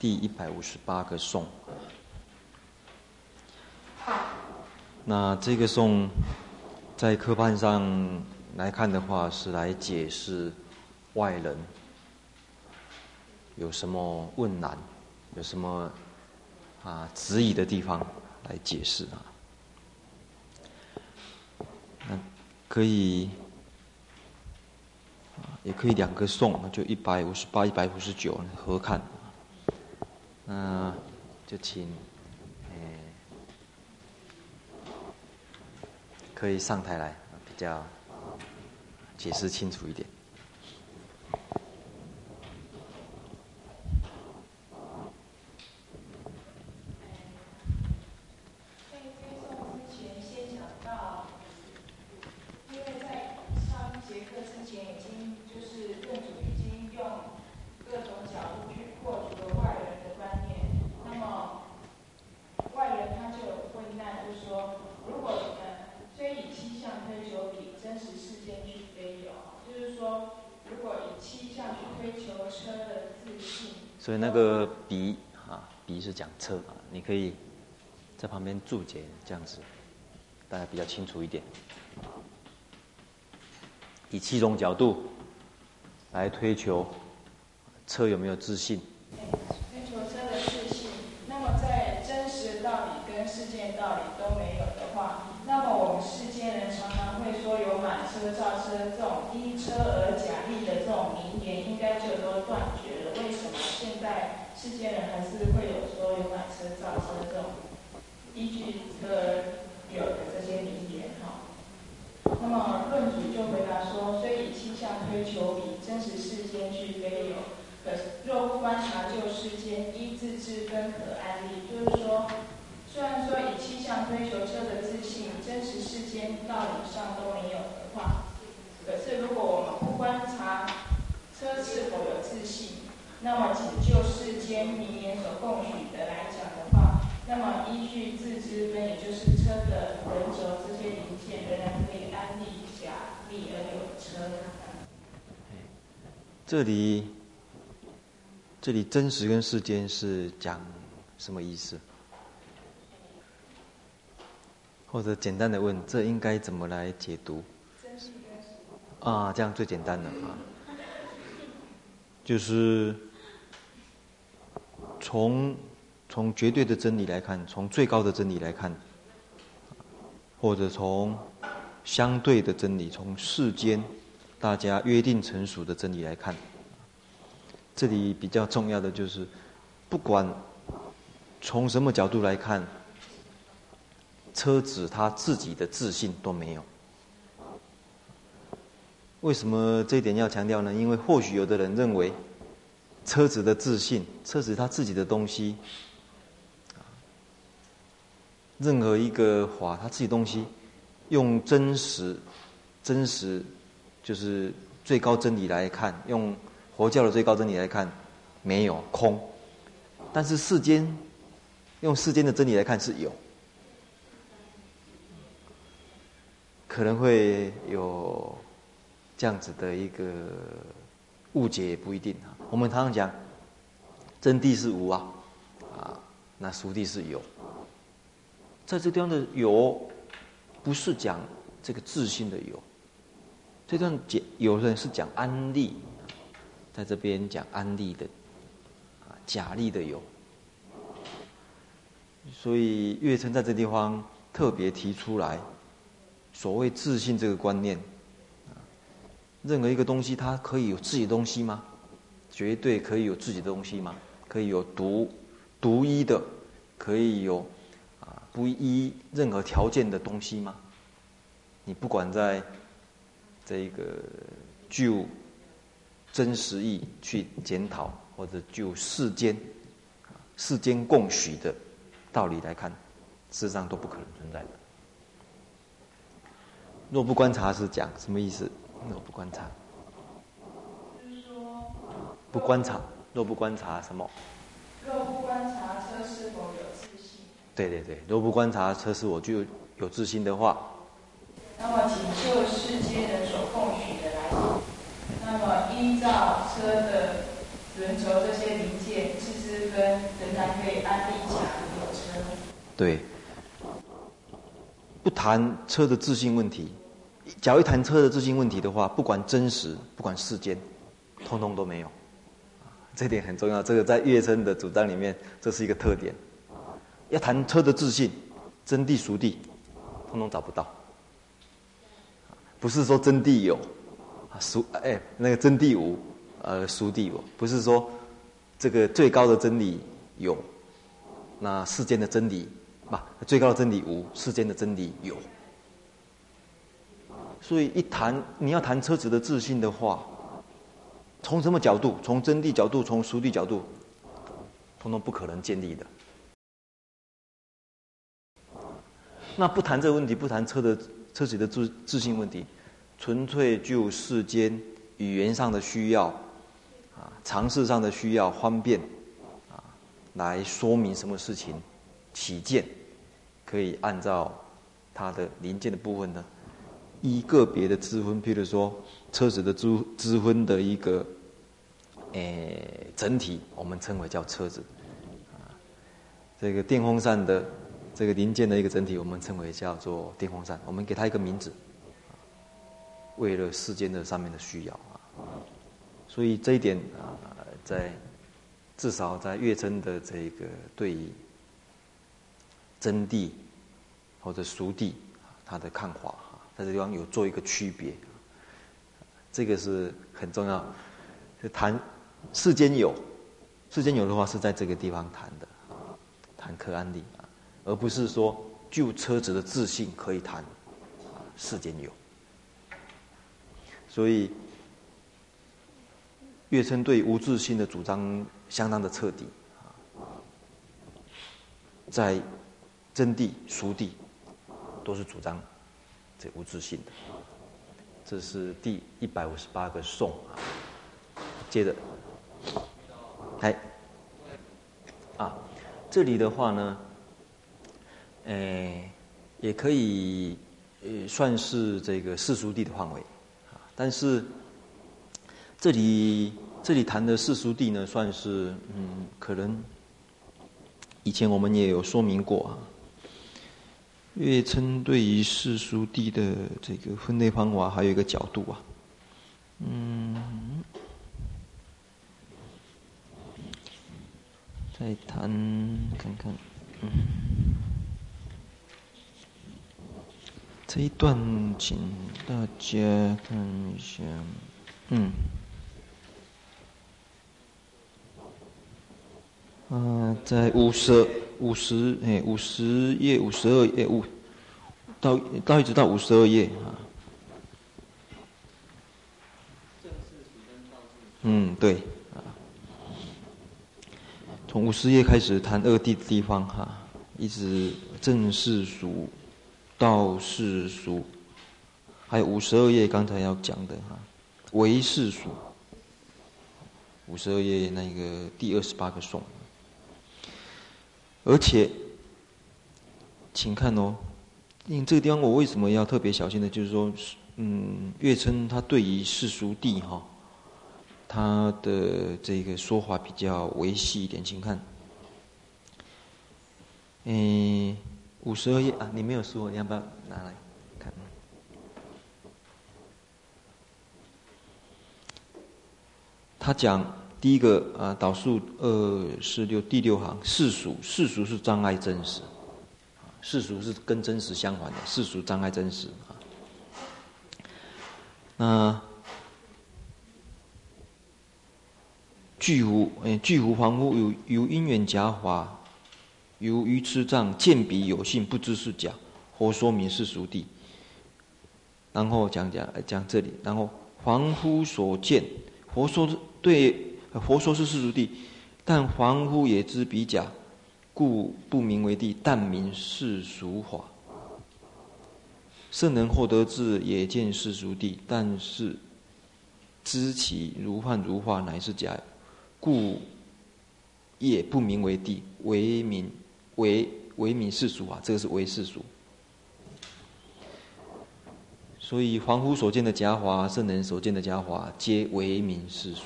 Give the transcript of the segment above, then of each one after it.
第一百五十八个颂。那这个颂在科判上来看的话，是来解释外人有什么问难，有什么啊质疑的地方来解释啊。那可以。也可以两个颂，就一百五十八、一百五十九合看。那就请，诶，可以上台来，比较解释清楚一点。所以那个彼啊，彼是讲车啊，你可以在旁边注解这样子，大家比较清楚一点。以七种角度来推求车有没有自信。推求车的自性，那么在真实的道理跟世间道理都没有的话，那么我们世间人常常会说有满车造车这种依车而假立的这种名言，应该就都断绝了。为什么现在世间人还是会有说有买车造车这种依据车有的这些名言？哈。那么论主就回答说：虽以气象推求比，真实世间俱非有。可若不观察旧世间，依自智分可安立。就是说，虽然说以气象推求车的自信，真实世间道理上都没有的话，可是如果我们不观察车是否有自性，那么仅就世间名言所供许的来讲的话，那么依据自知分，也就是车的轮轴这些零件，仍然可以安立假立而有车。这里，这里真实跟世间是讲什么意思？或者简单的问，这应该怎么来解读？啊，这样最简单的啊，就是从。从绝对的真理来看，从最高的真理来看，或者从相对的真理，从世间大家约定成熟的真理来看，这里比较重要的就是，不管从什么角度来看，车子它自己的自信都没有。为什么这一点要强调呢？因为或许有的人认为，车子的自信，车子他自己的东西。任何一个法，他自己东西，用真实、真实，就是最高真理来看，用佛教的最高真理来看，没有空。但是世间，用世间的真理来看是有，可能会有这样子的一个误解，也不一定啊。我们常常讲，真谛是无啊，啊，那俗谛是有。在这地方的有，不是讲这个自信的有，这段解有人是讲安利，在这边讲安利的，啊假利的有，所以月称在这地方特别提出来，所谓自信这个观念，任何一个东西它可以有自己的东西吗？绝对可以有自己的东西吗？可以有独独一的，可以有啊。不依任何条件的东西吗？你不管在这个就真实义去检讨，或者就世间世间共许的道理来看，事实上都不可能存在的。若不观察是讲什么意思？若不观察，就是说不观察，若不观察什么？若不观察车是否有自信？对对对，若不观察车是我就有自信的话，那么仅就世间人所供许的来讲，那么依照车的轮轴这些零件，自知分仍然可以安立甲有车。对，不谈车的自信问题。假如一谈车的自信问题的话，不管真实，不管世间，通通都没有。这点很重要，这个在月生的主张里面，这是一个特点。要谈车的自信，真谛、俗谛，通通找不到。不是说真谛有，俗哎那个真谛无，呃俗谛有，不是说这个最高的真理有，那世间的真理，不，最高的真理无，世间的真理有。所以一谈你要谈车子的自信的话，从什么角度？从真谛角度，从俗谛角度，通通不可能建立的。那不谈这个问题，不谈车的车子的自自信问题，纯粹就世间语言上的需要，啊，常识上的需要方便，啊，来说明什么事情起见，可以按照它的零件的部分呢？依个别的支分，譬如说车子的支支分的一个，诶、整体，我们称为叫车子。啊，这个电风扇的这个零件的一个整体，我们称为叫做电风扇。我们给它一个名字，为了世间的上面的需要啊。所以这一点啊，在至少在月称的这个对于真谛或者俗谛，他的看法。在这地方有做一个区别，这个是很重要。就谈世间有，世间有的话是在这个地方谈的，谈客安利，而不是说就车子的自信可以谈，世间有。所以，月称对无自信的主张相当的彻底，在真谛、俗谛都是主张。这无自信的，这是第一百五十八个颂啊。接着，哎，啊，这里的话呢，哎，也可以呃算是这个世俗地的范围啊。但是这里这里谈的世俗地呢，算是嗯，可能以前我们也有说明过啊。月称对于世俗谛的这个分类方法，还有一个角度啊，嗯，再谈看看，嗯，这一段请大家看一下，嗯，啊，在五十。五十哎，五十页五十二页五，到到一直到五十二页啊。嗯，对啊。从五十页开始谈二谛的地方哈、啊，一直正世俗、道世俗，还有五十二页刚才要讲的哈、啊，唯世俗。五十二页那个第二十八个颂。而且，请看哦，因为这个地方我为什么要特别小心呢？就是说，嗯，月称他对于世俗谛哈，他的这个说法比较维系一点，请看，嗯，五十二页啊，你没有书，你要不要拿来看？他讲。第一个啊，导数二四六第六行，世俗世俗是障碍真实，世俗是跟真实相反的，世俗障碍真实啊。那具乎诶，具乎凡夫有有因缘假法，有愚痴障见彼有性，不知是假，或说明是俗谛。然后讲讲讲这里，然后凡夫所见，佛说对。佛说是世俗谛，但凡夫也知彼假，故不名为谛，但名世俗法。圣人获得智，也见世俗谛，但是知其如幻如化，乃是假，故也不名为谛，为名为为名世俗法。这个是为世俗。所以凡夫所见的假法，圣人所见的假法，皆为名世俗。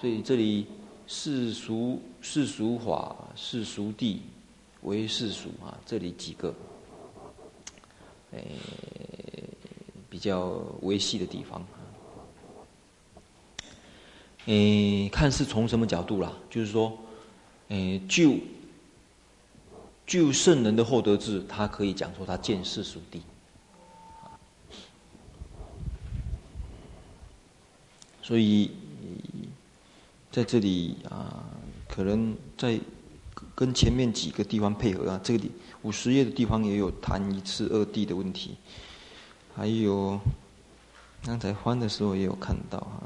所以这里世俗世俗法世俗地为世俗啊，这里几个，诶，比较微细的地方。诶，看是从什么角度啦？就是说，诶，就就圣人的厚德智，他可以讲说他见世俗地。所以，在这里啊，可能在跟前面几个地方配合啊，这里五十页的地方也有谈一次二谛的问题，还有刚才翻的时候也有看到哈，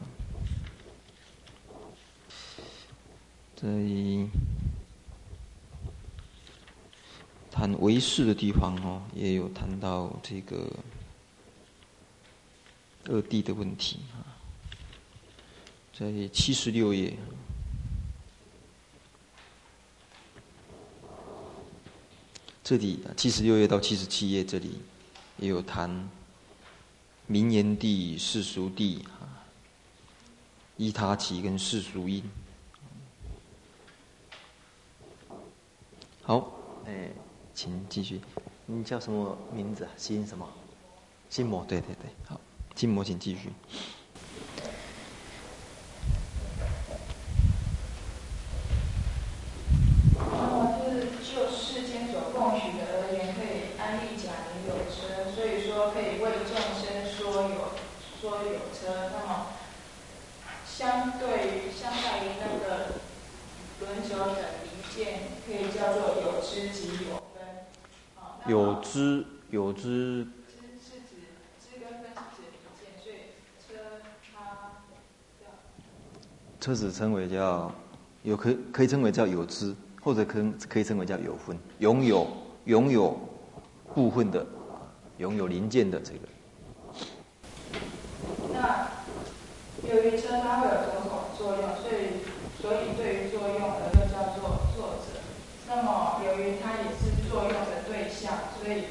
在谈唯识的地方哦，也有谈到这个二谛的问题啊。在七十六页，这里七十六页到七十七页这里也有谈名言地、世俗地啊，依他起跟世俗因。好，哎，请继续。你叫什么名字啊？心什么？心魔？对对对，好，心魔，请继续。有知有知，知是指知跟分是指离见，所以车它车子称为叫有可可以称为叫有知，或者可可以称为叫有分，拥有拥有部分的，拥有零件的这个。那由于车它会有种种作用，所以所以对于作用。那么由于它也是作用的对象。所以，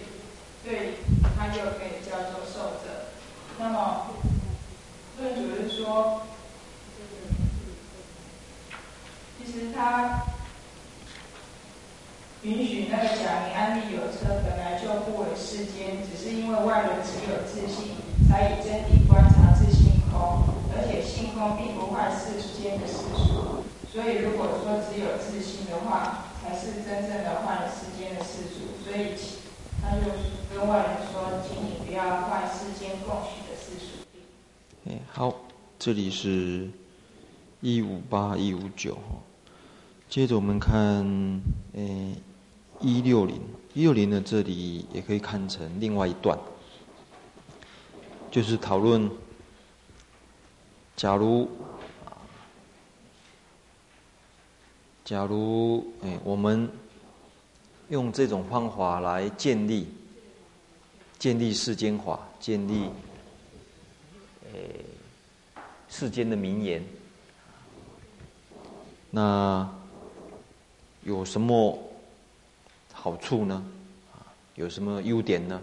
对，它就可以叫做受者。那么，论主是说，其实他允许那个假名安立有车，本来就不为世间，只是因为外人只有自信，才以真谛观察自性空，而且性空并不坏世间的世俗。所以，如果说只有自信的话，才是真正的坏世间的世俗。所以。他就跟外人说：“请你不要坏世间共许的世俗谛。”好，这里是一五八一五九。接着我们看，诶，一六零一六零的这里也可以看成另外一段，就是讨论，假如，假如，诶，我们。用这种方法来建立、建立世间法，建立诶世间的名言。那有什么好处呢？有什么优点呢？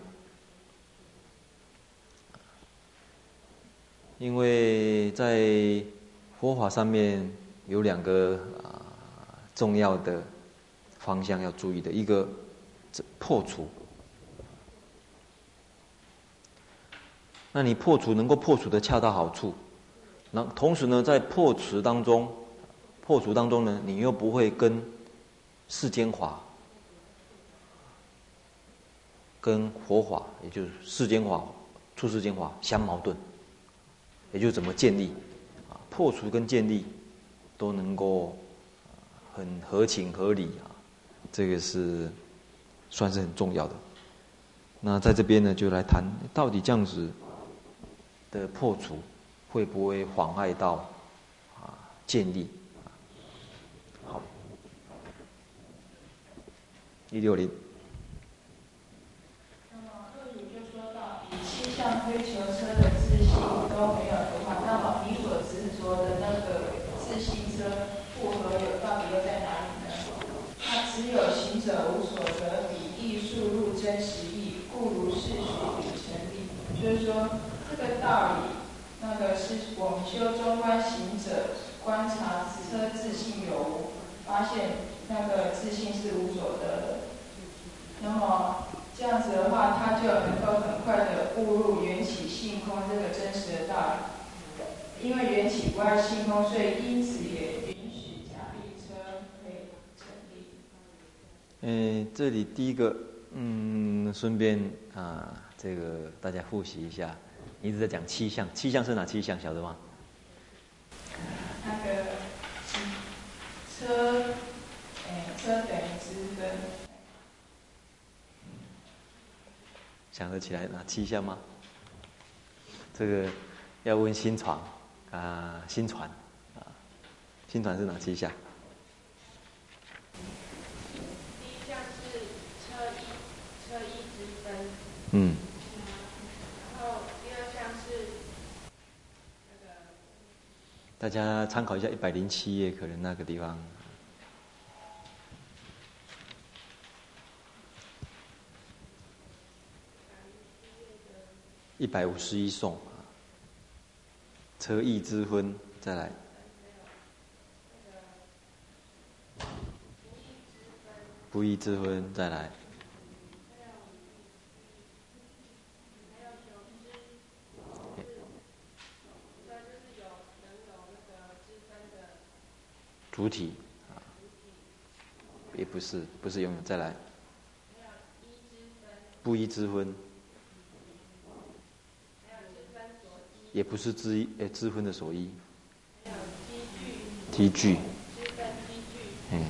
因为在佛法上面有两个啊重要的。方向要注意的一个，破除。那你破除能够破除的恰到好处，那同时呢，在破除当中，破除当中呢，你又不会跟世间法、跟佛法，也就是世间法、出世间法相矛盾，也就怎么建立啊？破除跟建立都能够很合情合理啊。这个是算是很重要的。那在这边呢，就来谈到底这样子的破除会不会妨碍到啊建立？好，一六零。那么论语就说到，以气象推求车的自性都没有的话，那么你所执着的那个自性车不合有，到底又在哪里？只有行者无所得，彼亦速入真实义，故如是学彼成立。说，这个道理，那个是我们修中观行者观察车自信有无，发现那个自信是无所得的。那么这样子的话，他就能够很快的步入缘起性空这个真实的道理。因为缘起不二性空，所以因此也允许假立车可以成立。嗯，这里第一个，嗯，顺便啊，这个大家复习一下，一直在讲七相，七相是哪七相？晓得吗？那个车，哎，车等于支分。想得起来哪七项吗？这个要问新传啊，新传啊，新传是哪七相？第一项是车一，车一支分。嗯。大家参考一下一百零七页，可能那个地方。一百五十一颂，车一支分，再来。不义之分，再来。主体啊，也不是，不是拥有。再来，不一之分，也不是之一，哎，之分的所依。积聚，嗯。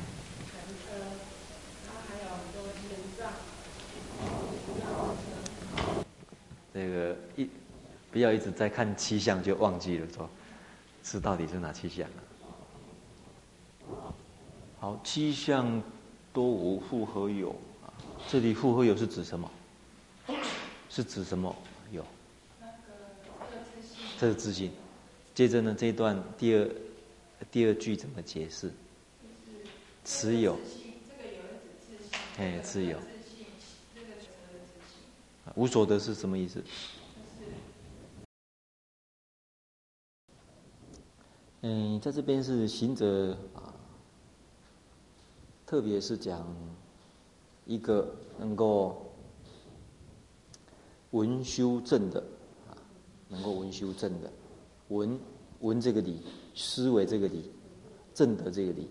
这个一不要一直在看七相就忘记了说，是到底是哪七相啊？好，七相多无复何有啊？这里复何有是指什么？是指什么有？这是自信。接着呢，这一段第二第二句怎么解释？持有。哎，持有。无所得是什么意思？嗯，在这边是行者啊。特别是讲一个能够文修正的啊，能够文修正的文文这个理，思维这个理，正得这个理，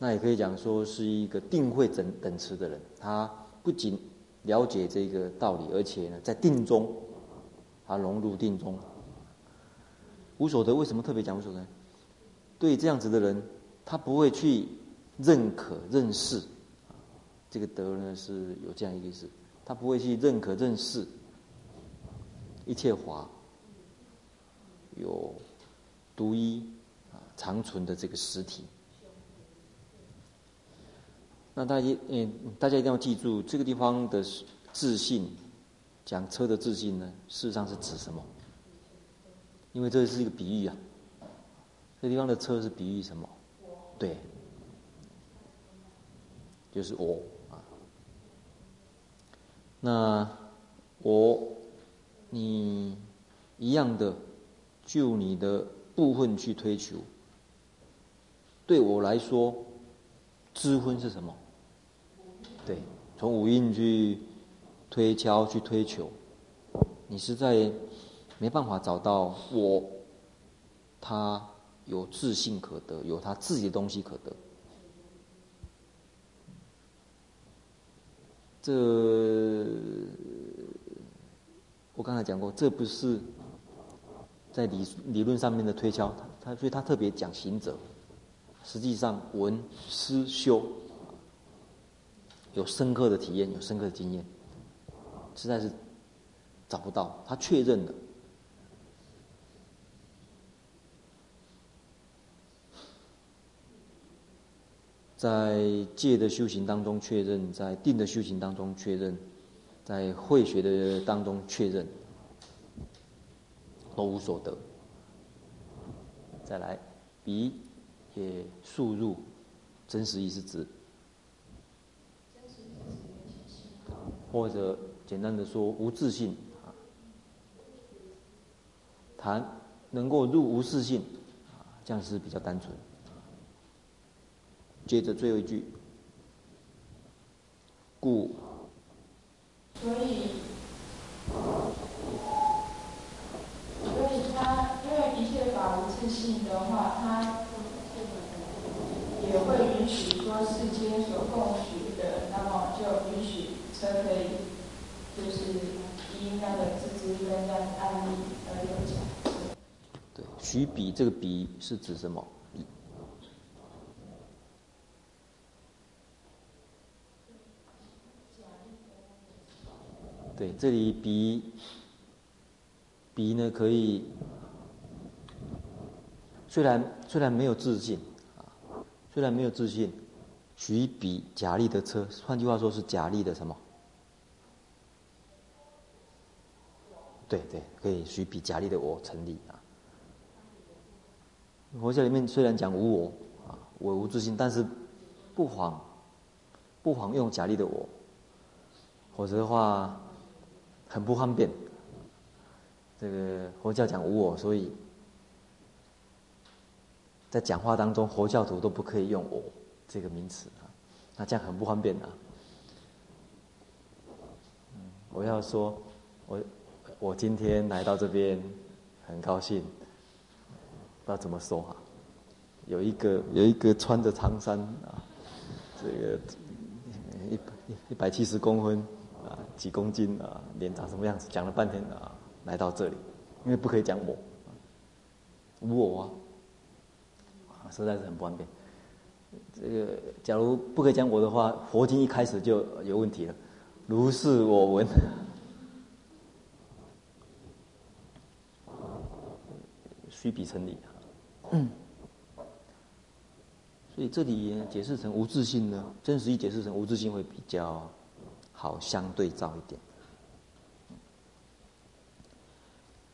那也可以讲说是一个定慧等等持的人。他不仅了解这个道理，而且呢，在定中，他融入定中，无所得。为什么特别讲无所得？对这样子的人。他不会去认可认识，这个德呢是有这样一个意思，他不会去认可认识一切法有独一啊长存的这个实体。那大家嗯，大家一定要记住这个地方的自信，讲车的自信呢，事实上是指什么？因为这是一个比喻啊，这地方的车是比喻什么？对，就是我啊。那我，你一样的，就你的部分去推求。对我来说，知分是什么？对，从五蕴去推敲去推求，你实在没办法找到我，他。有自信可得，有他自己的东西可得。这我刚才讲过，这不是在理理论上面的推敲，他所以他特别讲行者。实际上闻思修有深刻的体验，有深刻的经验，实在是找不到，他确认了。在戒的修行当中确认，在定的修行当中确认，在慧学的当中确认，都无所得。再来，彼也速入真实义是指，或者简单的说无自性啊，谈能够入无自性，啊，这样是比较单纯。接着最后一句，故，所以，所以他因为一切法无自性的话，他也会允许说世间所供许的，那么就允许车可以，就是依那个自知跟这样的案例而有讲。对，许比这个比是指什么？对，这里彼彼呢可以，虽然虽然没有自信啊，虽然没有自信，许彼假立的车，换句话说是假立的什么？对对，可以许彼假立的我成立啊。佛教里面虽然讲无我啊，我无自信，但是不妨不妨用假立的我，否则的话。很不方便。这个佛教讲无我，所以在讲话当中，佛教徒都不可以用“我”这个名词啊。那这样很不方便啊。我要说，我我今天来到这边，很高兴，不知道怎么说哈。有一个有一个穿着长衫啊，这个一百一百七十公分。啊，几公斤啊？脸长什么样子？讲了半天啊，来到这里，因为不可以讲我，无我啊，实在是很不方便。这个假如不可以讲我的话，佛经一开始就有问题了。如是我闻，须比成立。嗯，所以这里解释成无自性呢，真实一解释成无自性会比较。好，相对照一点。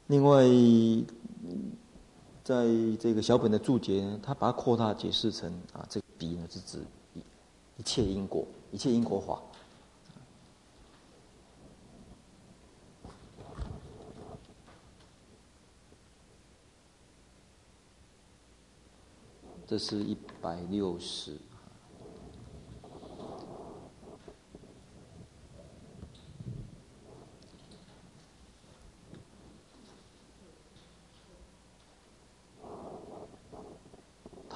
另外，在这个小本的注解，他把它扩大解释成啊，这个彼呢是指一一切因果，一切因果法。这是一百六十。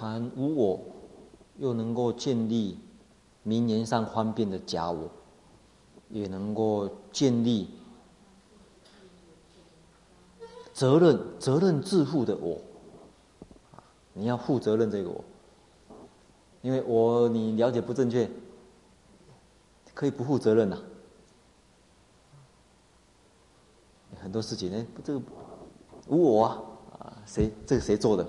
谈无我，又能够建立名言上方便的假我，也能够建立责任责任自负的我。你要负责任这个我，因为我你了解不正确，可以不负责任呐。很多事情呢，这个无我啊，啊，谁这个谁做的？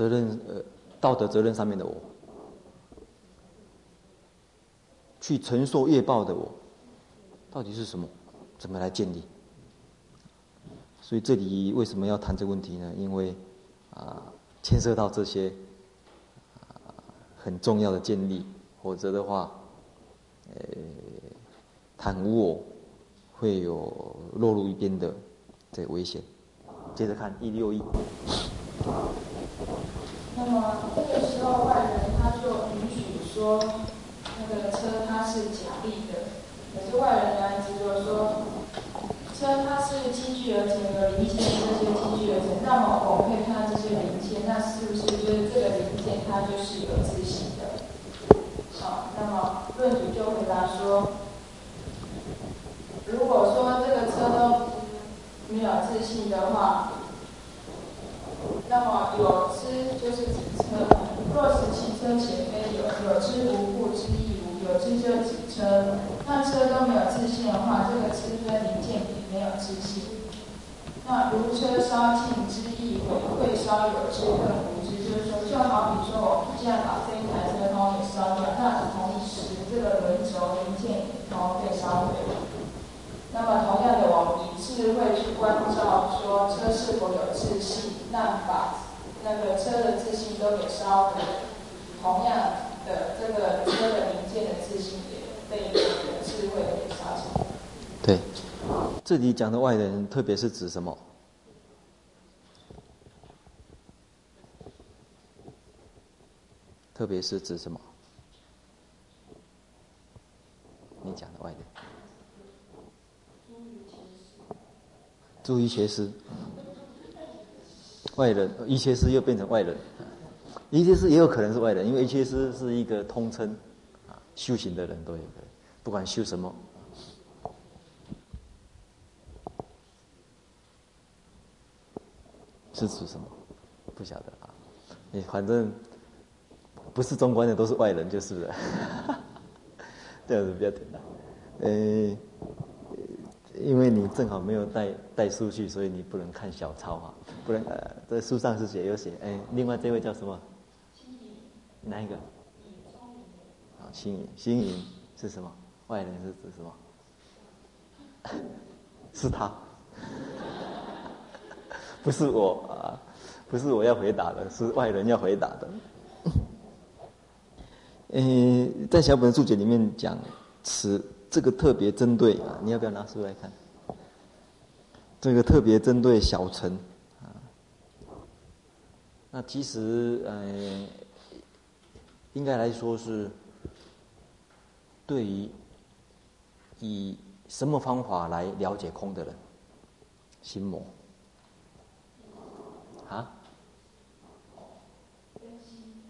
责任呃，道德责任上面的我，去承受业报的我，到底是什么？怎么来建立？所以这里为什么要谈这个问题呢？因为啊，牵涉到这些啊很重要的建立，否则的话，呃，谈无我会有落入一边的这个危险。接着看一六一。那么这个时候外人他就允许说，那个车它是假立的，可是外人呢只有说，车它是积聚而成的零件，这些积聚而成，那么我们可以看到这些零件，那是不是就是这个零件它就是有自信的？好，那么论主就回答说，如果说这个车都没有自信的话。那么有知就是指车，若是汽车且非有，有知无故知亦无，有知就指车。那车都没有自信的话，这个车分零件也没有自信。那如车烧尽之亦毁，会烧有知更无知，就是说，就好比说我现在把这一台车灯给烧掉，那同时这个轮轴零件也都被烧毁了。那么同样的，我们以智慧去关照，说车是否有自信，那把那个车的自信都给烧毁，同样的，这个车的零件的自信也被这个智慧给烧毁。对。这里讲的外人，特别是指什么？特别是指什么？你讲的外人，诸瑜伽师，外人，一切师又变成外人，一切师也有可能是外人，因为一切师是一个通称，啊，修行的人都有可能，不管修什么。是指什么？不晓得啊。你反正不是中观的都是外人就是了。这样子比较简单。因为你正好没有带带书去，所以你不能看小抄啊。不能呃，在书上是写有写。哎，另外这位叫什么？哪一个？啊，青云。青云是什么？外人是指什么？是他。不是我啊，不是我要回答的，是外人要回答的。嗯，在小本注解里面讲，此这个特别针对啊，你要不要拿书来看？这个特别针对小乘啊。那其实嗯，应该来说是对于以什么方法来了解空的人，心魔。啊，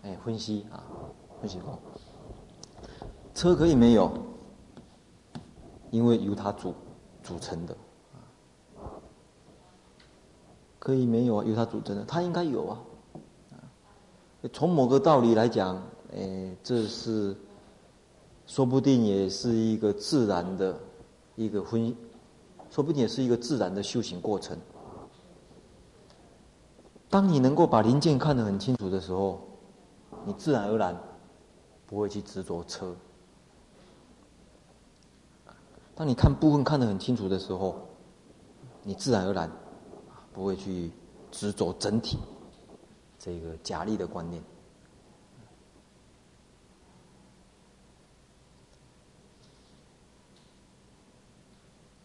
哎，分析啊，分析过。车可以没有，因为由它组组成的，可以没有啊，由它组成的，它应该有啊。从某个道理来讲，哎，这是说不定也是一个自然的一个分，说不定也是一个自然的修行过程。当你能够把零件看得很清楚的时候，你自然而然不会去执着车。当你看部分看得很清楚的时候，你自然而然不会去执着整体这个假立的观念。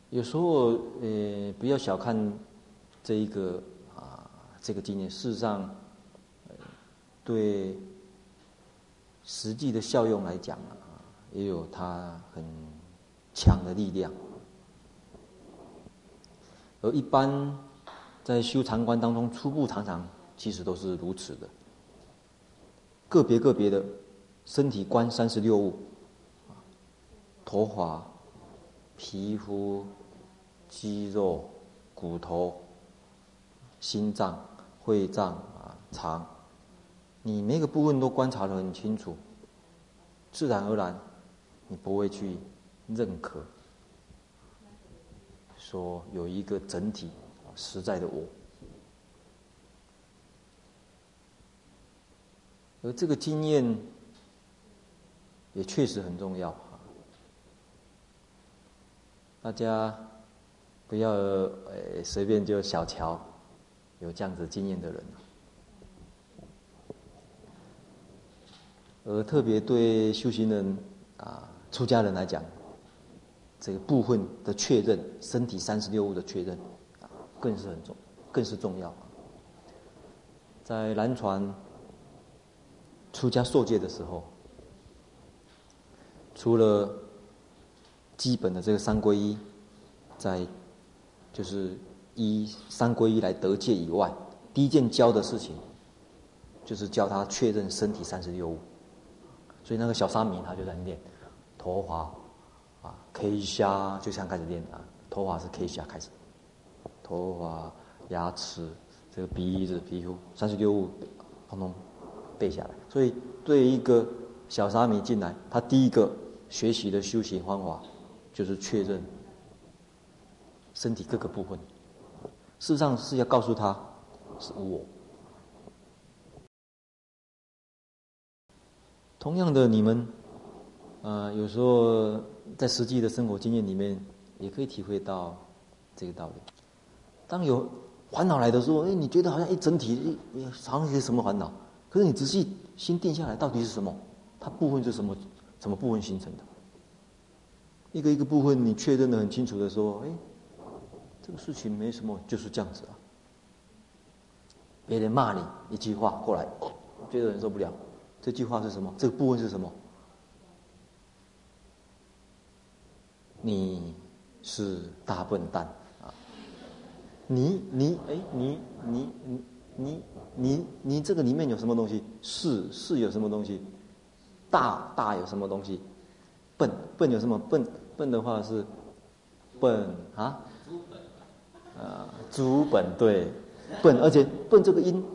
有时候，呃，不要小看这一个啊。这个经验，事实上，对实际的效用来讲啊，也有它很强的力量。而一般在修禅观当中，初步常常其实都是如此的。个别个别的身体观三十六物，头发、皮肤、肌肉、骨头、心脏。会脏啊，肠，你每个部分都观察得很清楚，自然而然，你不会去认可，说有一个整体实在的我，而这个经验也确实很重要啊，大家不要呃随便就小瞧。有这样子经验的人，而特别对修行人啊、出家人来讲，这个部分的确认，身体三十六物的确认，更是很重，更是重要。在南传出家受戒的时候，除了基本的这个三皈依，在就是。依三皈依来得戒以外，第一件教的事情，就是教他确认身体三十六物。所以那个小沙弥他就在念陀华啊，K 虾就像开始练啊，头发是 K 虾开始，头发、牙齿、这个鼻子、皮肤，三十六物，通通背下来。所以对一个小沙弥进来，他第一个学习的修行方法，就是确认身体各个部分。事实上是要告诉他，是我。同样的，你们，呃，有时候在实际的生活经验里面，也可以体会到这个道理。当有烦恼来的时候，哎，你觉得好像一整体，你好像是什么烦恼？可是你仔细心定下来，到底是什么？它部分是什么？什么部分形成的？一个一个部分，你确认的很清楚的时候，哎，这个事情没什么，就是这样子啊。别人骂你一句话过来，觉得忍受不了。这句话是什么？这个部分是什么？你是大笨蛋啊！你你哎你你你你你你这个里面有什么东西？是是有什么东西？大大有什么东西？笨笨有什么？笨笨的话是笨啊？啊，书本对。笨，而且笨这个音，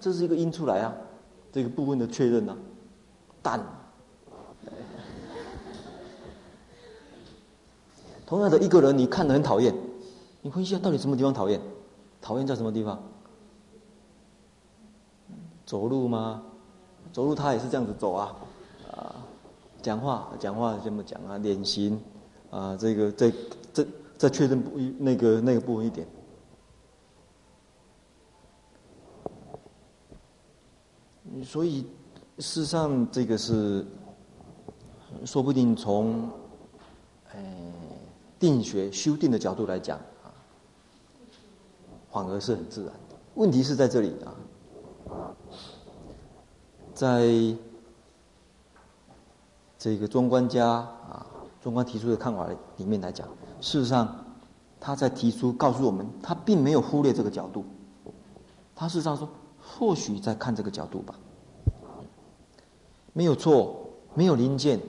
这是一个音出来啊，这个部分的确认啊，蛋。同样的一个人，你看得很讨厌，你分析下到底什么地方讨厌？讨厌在什么地方？走路吗？走路他也是这样子走啊，啊，讲话讲话这么讲啊，脸型啊，这个这这再确认不那个那个部分一点。所以，事实上，这个是说不定从，定学修订的角度来讲啊，反而是很自然的。问题是在这里啊，在这个中观家啊，中观提出的看法里面来讲，事实上，他在提出告诉我们，他并没有忽略这个角度，他事实上说，或许在看这个角度吧。没有错，没有零件，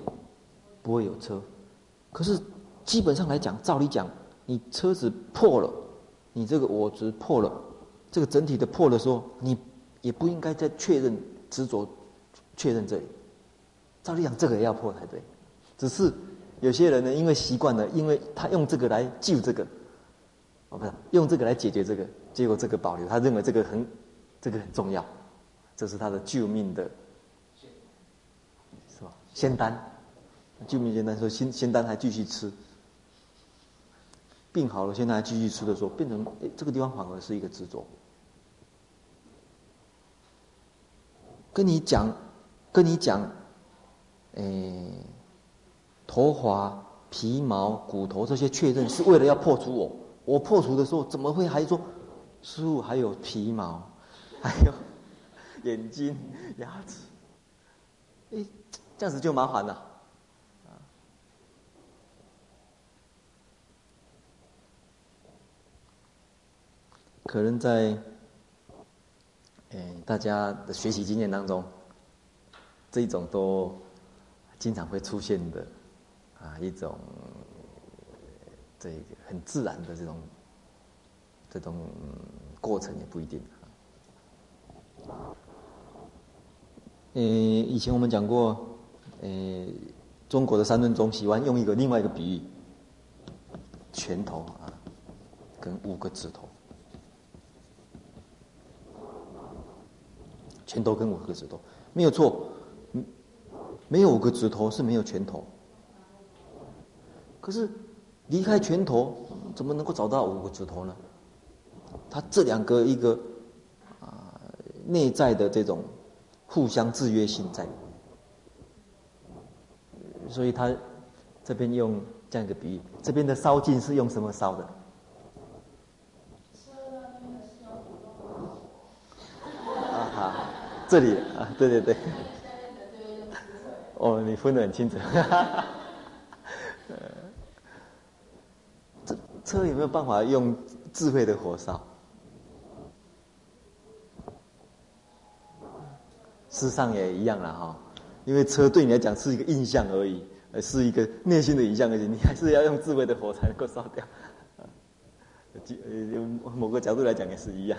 不会有车。可是基本上来讲，照理讲，你车子破了，你这个我执破了，这个整体的破的时候，你也不应该再确认执着确认这里。照理讲，这个也要破才对。只是有些人呢，因为习惯了，因为他用这个来救这个，哦，不是用这个来解决这个，结果这个保留，他认为这个很这个很重要，这是他的救命的。是吧仙丹，救命仙丹说仙仙丹还继续吃，病好了，现在还继续吃的时候，变成哎这个地方反而是一个执着。跟你讲，跟你讲，哎，头发、皮毛、骨头这些确认是为了要破除我，我破除的时候怎么会还说，师父还有皮毛，还有眼睛、牙齿，哎。这样子就麻烦了，啊，可能在，大家的学习经验当中，这种都经常会出现的，啊，一种这个很自然的这种这种过程也不一定。呃，以前我们讲过。呃，中国的三论宗喜欢用一个另外一个比喻，拳头啊，跟五个指头，拳头跟五个指头没有错，嗯没有五个指头是没有拳头，可是离开拳头怎么能够找到五个指头呢？它这两个一个啊内在的这种互相制约性在。所以他这边用这样一个比喻，这边的烧尽是用什么烧的？啊好，这里啊，对对对。哦，你分得很清楚。这车有没有办法用智慧的火烧？事实上也一样了哈。因为车对你来讲是一个印象而已，是一个内心的影像而已，你还是要用智慧的火才能够烧掉。用某个角度来讲也是一样。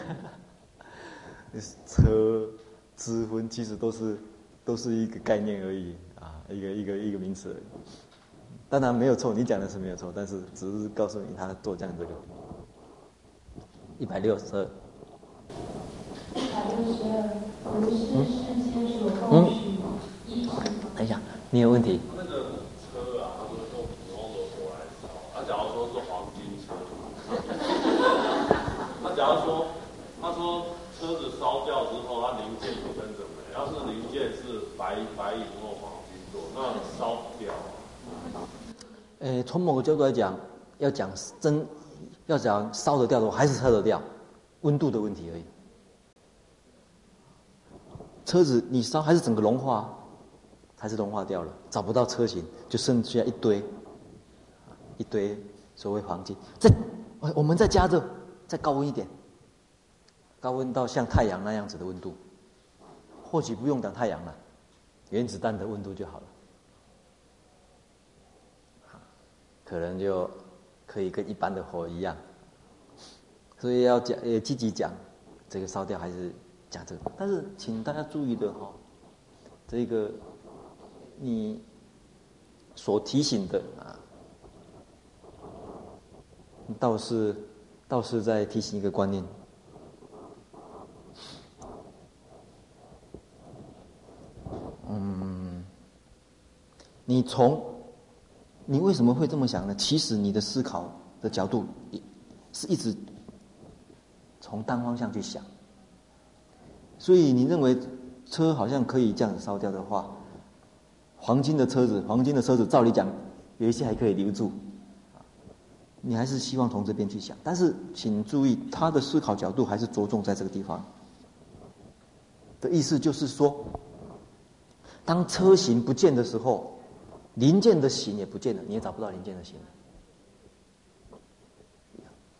车、之分其实都是都是一个概念而已啊，一个一个一个名词而已。当然没有错，你讲的是没有错，但是只是告诉你他做这样这个。一百六十二。一百六十二，不是世间所共取。嗯等一下，你有问题？那个车啊，他说用普通的火来烧。他假如说是黄金车，他假如说，他说车子烧掉之后，它零件不跟着没。要是零件是白白银或黄金做，那烧不掉。呃，从某个角度来讲，要讲真，要讲烧得掉的话，还是烧得掉，温度的问题而已。车子你烧还是整个融化，还是融化掉了，找不到车型，就剩下一堆，一堆所谓黄金。再，我们再加热，再高温一点，高温到像太阳那样子的温度，或许不用等太阳了，原子弹的温度就好了，可能就可以跟一般的火一样。所以要讲，也积极讲，这个烧掉还是。讲这个，但是请大家注意的哈，这个你所提醒的啊，倒是倒是在提醒一个观念。你从你为什么会这么想呢？其实你的思考的角度，是一直从单方向去想。所以你认为车好像可以这样子烧掉的话，黄金的车子，黄金的车子，照理讲有一些还可以留住，你还是希望从这边去想。但是请注意，他的思考角度还是着重在这个地方。的意思就是说，当车型不见的时候，零件的型也不见了，你也找不到零件的型。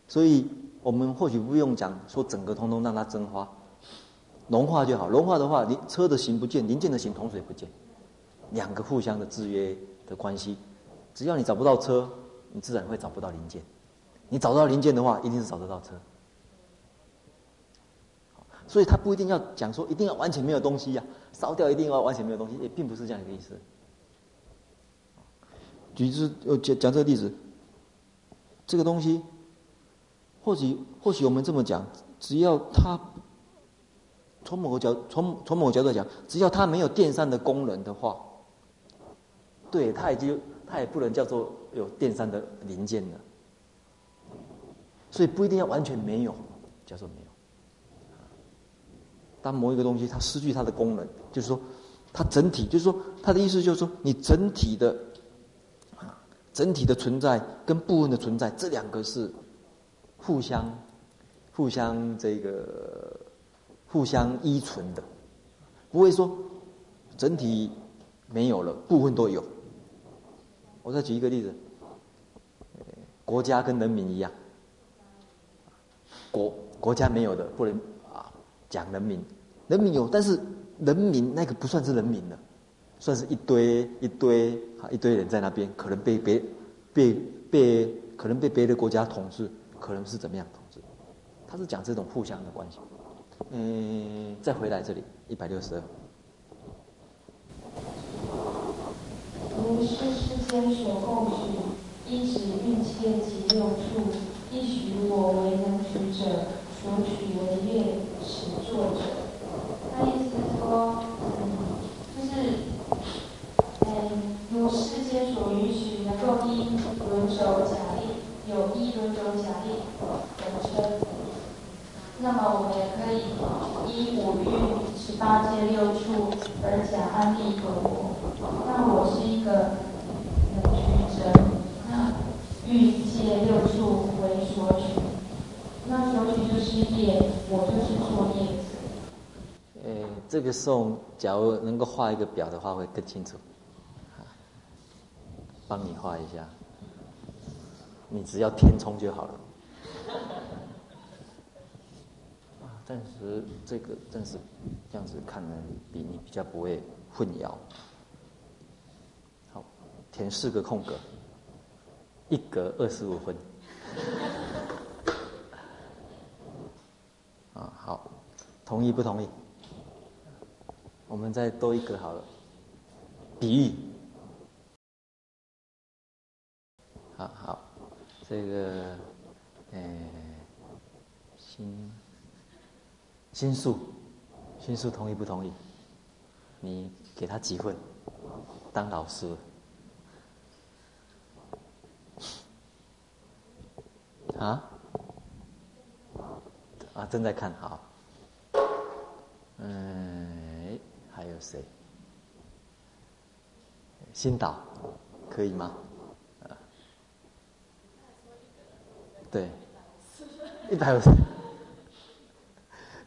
所以我们或许不用讲说整个通通让它蒸发。融化就好，融化的话，你车的型不见，零件的型同时也不见，两个互相的制约的关系。只要你找不到车，你自然会找不到零件。你找到零件的话，一定是找得到车。所以他不一定要讲说一定要完全没有东西呀、烧掉一定要完全没有东西，也并不是这样一个意思。举例，呃，讲讲这个例子，这个东西，或许或许我们这么讲，只要它。从某个角，从从某个角度讲，只要它没有电扇的功能的话，对，它已经它也不能叫做有电扇的零件了。所以不一定要完全没有，叫做没有。当某一个东西它失去它的功能，就是说它整体，就是说它的意思就是说，你整体的，整体的存在跟部分的存在，这两个是互相互相这个。互相依存的，不会说整体没有了，部分都有。我再举一个例子，国家跟人民一样，国国家没有的不能啊讲人民，人民有，但是人民那个不算是人民了，算是一堆一堆啊一堆人在那边，可能被别被被可能被别的国家统治，可能是怎么样统治？他是讲这种互相的关系。嗯，再回来这里，一百六十二。如是世间所共许，依止蕴界及六处，一许我为能取者，所取为乐始作者。他意思是说，嗯，就是，嗯，如世间所允许能够依轮轴假立，有依轮轴假立的车。那么我们也可以依五蕴十八界六处而假安立一个我。那我是一个能取者，那蕴界六处为所取，那所取就是业，我就是作业。这个颂，假如能够画一个表的话，会更清楚。帮你画一下，你只要填充就好了。啊暂时这个暂时这样子看呢，比你比较不会混淆。好，填四个空格，一格二十五分。啊，好，同意不同意？我们再多一个好了，比喻。好好，这个，呃，心。心术，心术同意不同意？你给他几分？当老师啊？啊，正在看好。嗯，还有谁？心导，可以吗？啊，对，一百五十，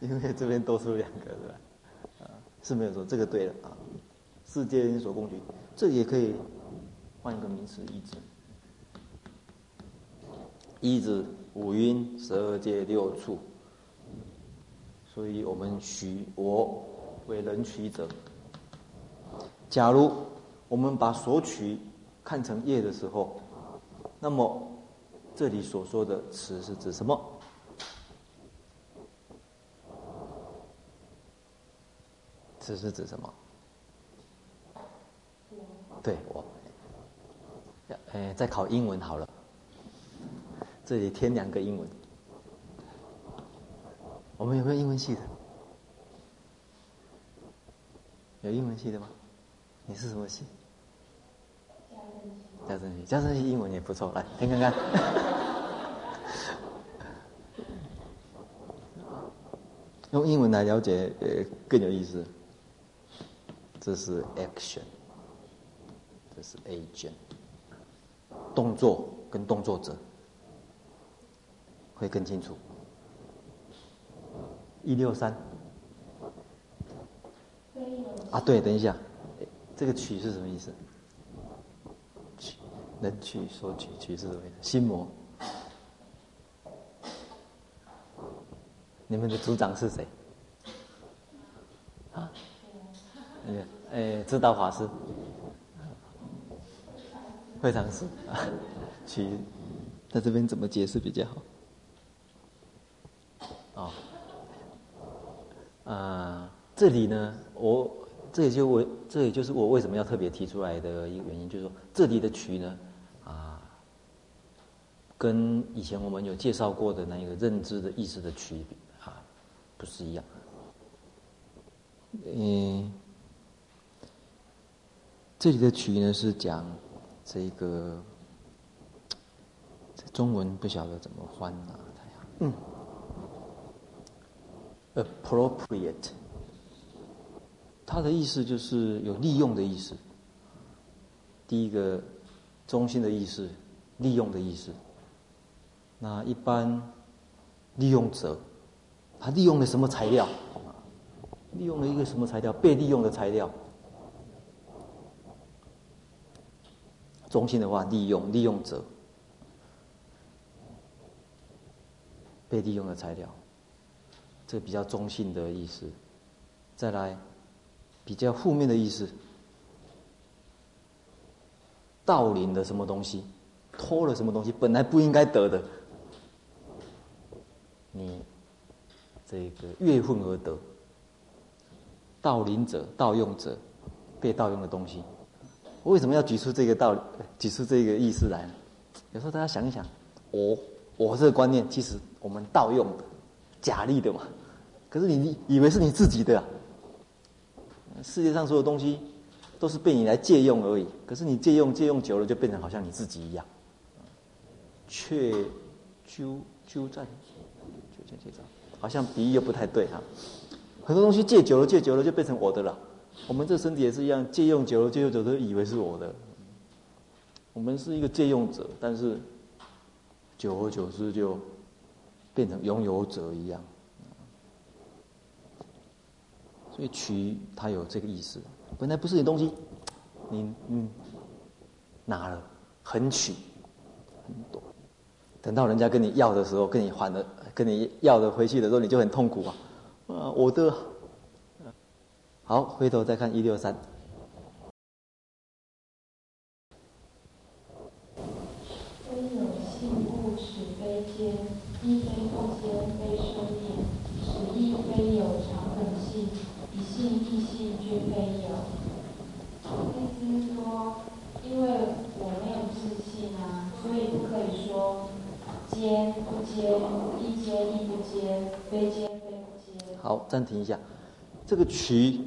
因为这边多出两个，是吧？啊，是没有错，这个对了啊。世界因所共举，这也可以换一个名词，依止。依止五蕴十二界六处，所以我们许我为人取者。假如我们把所取看成业的时候，那么这里所说的此是指什么？此是指什么？对我，哎，再考英文好了。这里添两个英文。我们有没有英文系的？有英文系的吗？你是什么系？家政系。家政系英文也不错，来听看看。用英文来了解，呃，更有意思。这是 action，这是 agent，动作跟动作者。会更清楚。一六三。啊，对，等一下，这个取是什么意思？取，能取所取，取是什么意思？心魔。你们的组长是谁？啊？哎，哎，知道法师。会长是啊，取，在这边怎么解释比较好？哦，啊，这里呢，我这也就我这也就是我为什么要特别提出来的一个原因，就是说这里的取呢，啊，跟以前我们有介绍过的那个认知的意识的取啊，不是一样。嗯，这里的取呢是讲这个，中文不晓得怎么翻啊，嗯。appropriate，它的意思就是有利用的意思。第一个中心的意思，利用的意思。那一般利用者，他利用了什么材料？利用了一个什么材料？被利用的材料。中心的话，利用利用者，被利用的材料。这比较中性的意思，再来比较负面的意思，盗领的什么东西，偷了什么东西，本来不应该得的，你这个越份而得，盗领者、盗用者，被盗用的东西，我为什么要举出这个道理，举出这个意思来呢？有时候大家想一想，我我这个观念，其实我们盗用的。假立的嘛，可是你以为是你自己的啊？世界上所有东西都是被你来借用而已。可是你借用借用久了，就变成好像你自己一样。却鸠鸠占，就这样，好像比喻又不太对哈。很多东西借久了借久了就变成我的了。我们这身体也是一样，借用久了借用久了都以为是我的。我们是一个借用者，但是久而久之就。变成拥有者一样，所以取它有这个意思。本来不是你东西，你嗯拿了，很取很多，等到人家跟你要的时候，跟你还的，跟你要的回去的时候，你就很痛苦啊！啊，我的。好，回头再看一六三。这个曲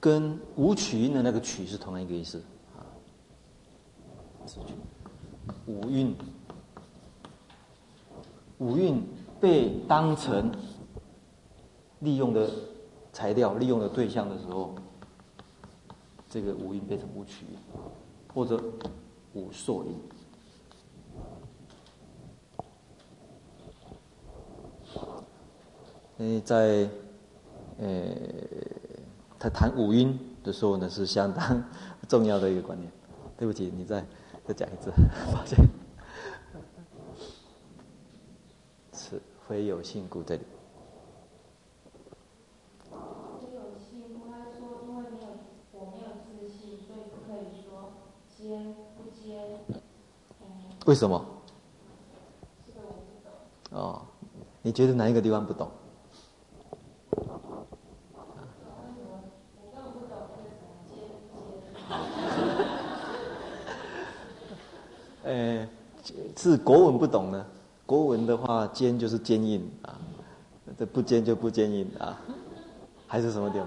跟无曲音的那个曲是同样一个意思啊。五蕴，五韵被当成利用的材料、利用的对象的时候，这个五蕴变成无曲音，或者无受因。诶，在呃，他谈五音的时候呢，是相当重要的一个观念。对不起，你再再讲一次，抱歉。是非有性故这里。为什么？哦，你觉得哪一个地方不懂？呃，是国文不懂呢？国文的话，坚就是坚硬啊，这不坚就不坚硬啊，还是什么点？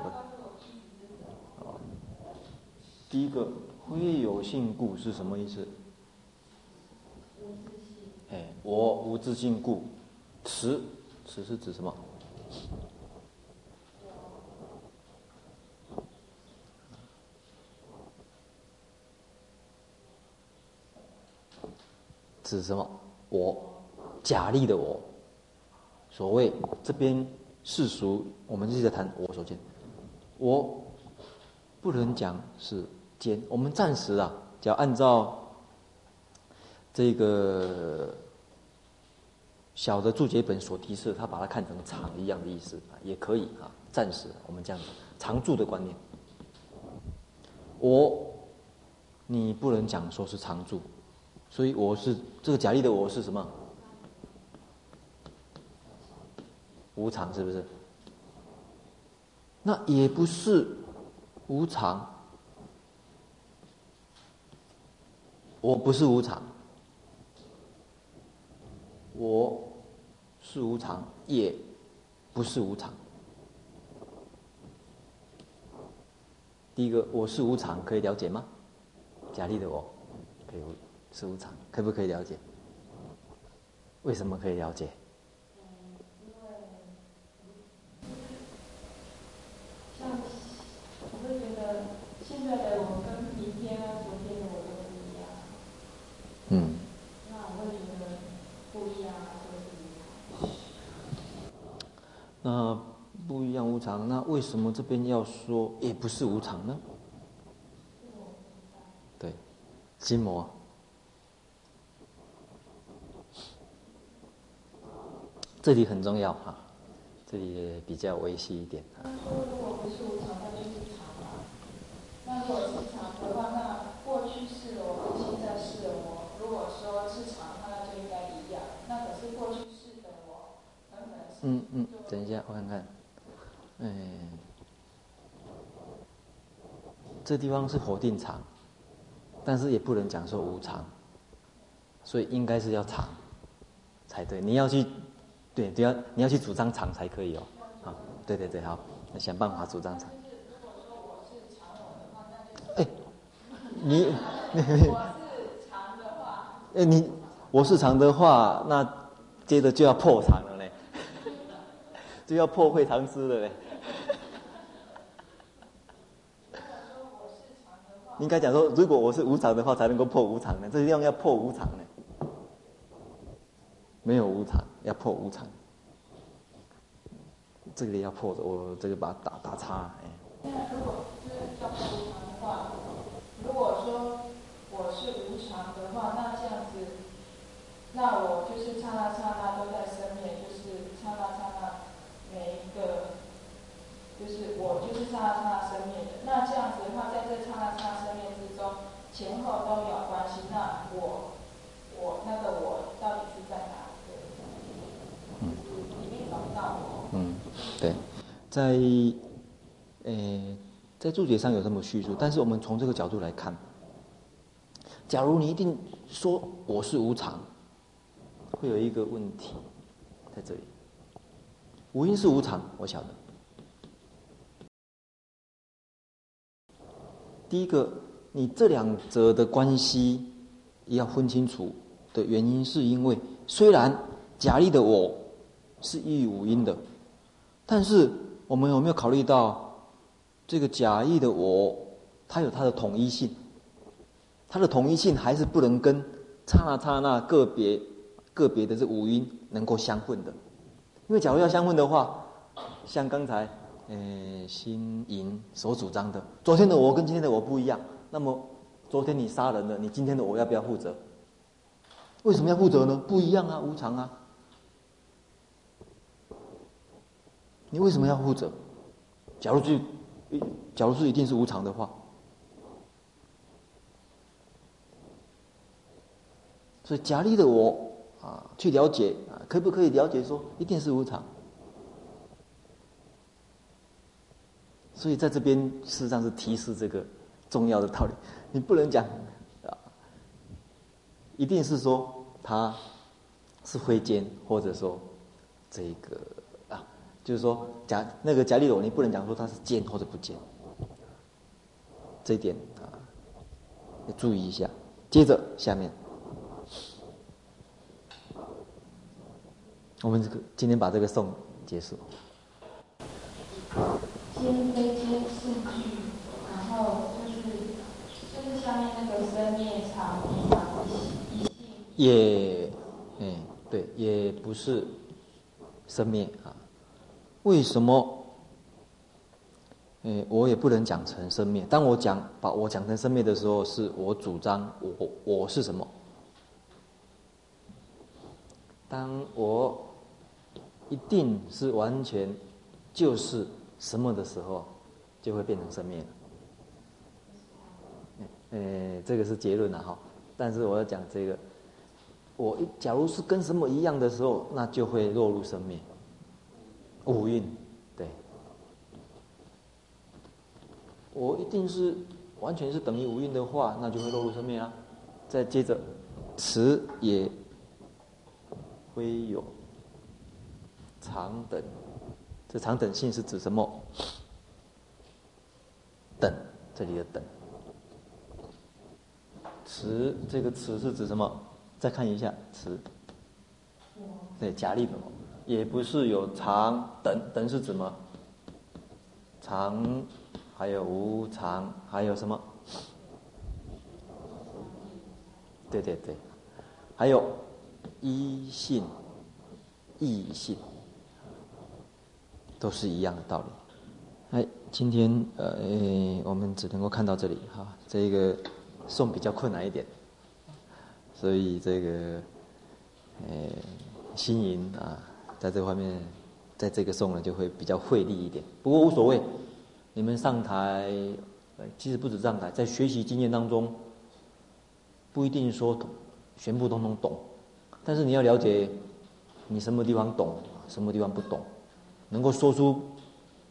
第一个非有性故是什么意思？哎，我无自性故，此此是指什么？指什么？我假立的我。所谓这边世俗，我们是在谈我所见。我不能讲是坚，我们暂时啊，只要按照。这个小的注解本所提示，他把它看成常一样的意思啊，也可以啊。暂时我们这样子常住的观念，我你不能讲说是常住，所以我是这个假立的我是什么？无常是不是？那也不是无常，我不是无常。我是无常，也不是无常。第一个，我是无常，可以了解吗？假立的我，可以是无常，可不可以了解？为什么可以了解？因为像我会觉得现在的我跟明天啊、昨天的我都不一样。嗯。那不一样无常，那为什么这边要说也不是无常呢？对，心魔，这里很重要哈，这里也比较危险一点啊。他说如果不是无常，那就是常嘛。那如果是常的话，那过去是的我跟现在是的我，如果说是常，那就应该一样。那可是过去是的我，很可能是。嗯嗯。等一下，我看看。哎，这地方是否定常，但是也不能讲说无常，所以应该是要常才对。你要去，对，你要你要去主张常才可以哦。好，对对对，好，那想办法主张常。哎，你，我是常的话，哎，你我是常的话，那接着就要破常了。就要破会常识了嘞。应该讲说，如果我是无常的话，才能够破无常呢。这地方要破无常呢，没有无常，要破无常。这个要破的，我这个把它打打叉。哎。那如果是要破无常的话，如果说我是无常的话，那这样子，那我就是刹那刹那都在生灭，就是刹那刹那。每一个就是我，就是刹那刹那生灭的。那这样子的话，在这刹那刹那生灭之中，前后都有关系。那我，我那个我到底是在哪？嗯，嗯，对，在呃，在注解上有这么叙述，但是我们从这个角度来看，假如你一定说我是无常，会有一个问题在这里。五阴是无常，我晓得。第一个，你这两者的关系也要分清楚的原因，是因为虽然假立的我是依于五音的，但是我们有没有考虑到这个假立的我，它有它的统一性，它的统一性还是不能跟刹那刹那个别个别的这五音能够相混的。因为假如要相混的话，像刚才，呃，心淫所主张的，昨天的我跟今天的我不一样。那么，昨天你杀人了，你今天的我要不要负责？为什么要负责呢？不一样啊，无常啊。你为什么要负责？假如是，假如是一定是无常的话，所以假立的我啊，去了解啊，可不可以了解说一定是无常？所以在这边事实上是提示这个重要的道理，你不能讲啊，一定是说他是非间，或者说这个啊，就是说假那个假立我，你不能讲说他是间或者不间，这一点啊要注意一下。接着下面，我们这个今天把这个送结束。间非间四句，然后就是就是下面那个生灭常常一性也，哎，对，也不是生灭啊。为什么？哎，我也不能讲成生灭。当我讲把我讲成生灭的时候，是我主张我我是什么？当我一定是完全就是。什么的时候，就会变成生命了。呃，这个是结论了哈。但是我要讲这个，我假如是跟什么一样的时候，那就会落入生命。五蕴，对。我一定是完全是等于五蕴的话，那就会落入生命啊。再接着，此也非有常等。这常等性是指什么？等，这里的等。词这个词是指什么？再看一下词。对，假立的，也不是有常等，等是指什么？常，还有无常，还有什么？对对对，还有一性、异性。都是一样的道理。哎，今天呃，我们只能够看到这里哈。这个送比较困难一点，所以这个呃，新营啊，在这方面，在这个送呢就会比较费力一点。不过无所谓，你们上台，其实不止上台，在学习经验当中，不一定说全部通通懂，但是你要了解你什么地方懂，什么地方不懂。能够说出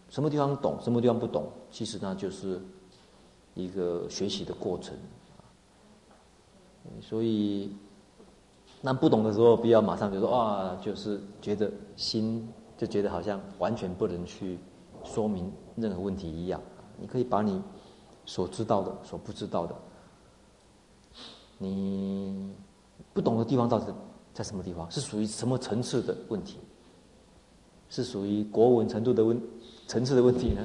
什么地方懂，什么地方不懂，其实那就是一个学习的过程。所以，那不懂的时候，不要马上就说啊，就是觉得心就觉得好像完全不能去说明任何问题一样。你可以把你所知道的、所不知道的，你不懂的地方到底在什么地方，是属于什么层次的问题？是属于国文程度的问层次的问题呢，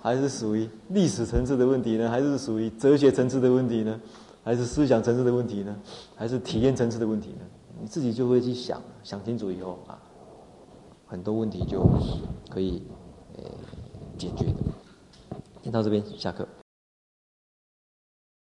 还是属于历史层次的问题呢？还是属于哲学层次的问题呢？还是思想层次的问题呢？还是体验层次的问题呢？你自己就会去想，想清楚以后啊，很多问题就可以解决的。先到这边，下课。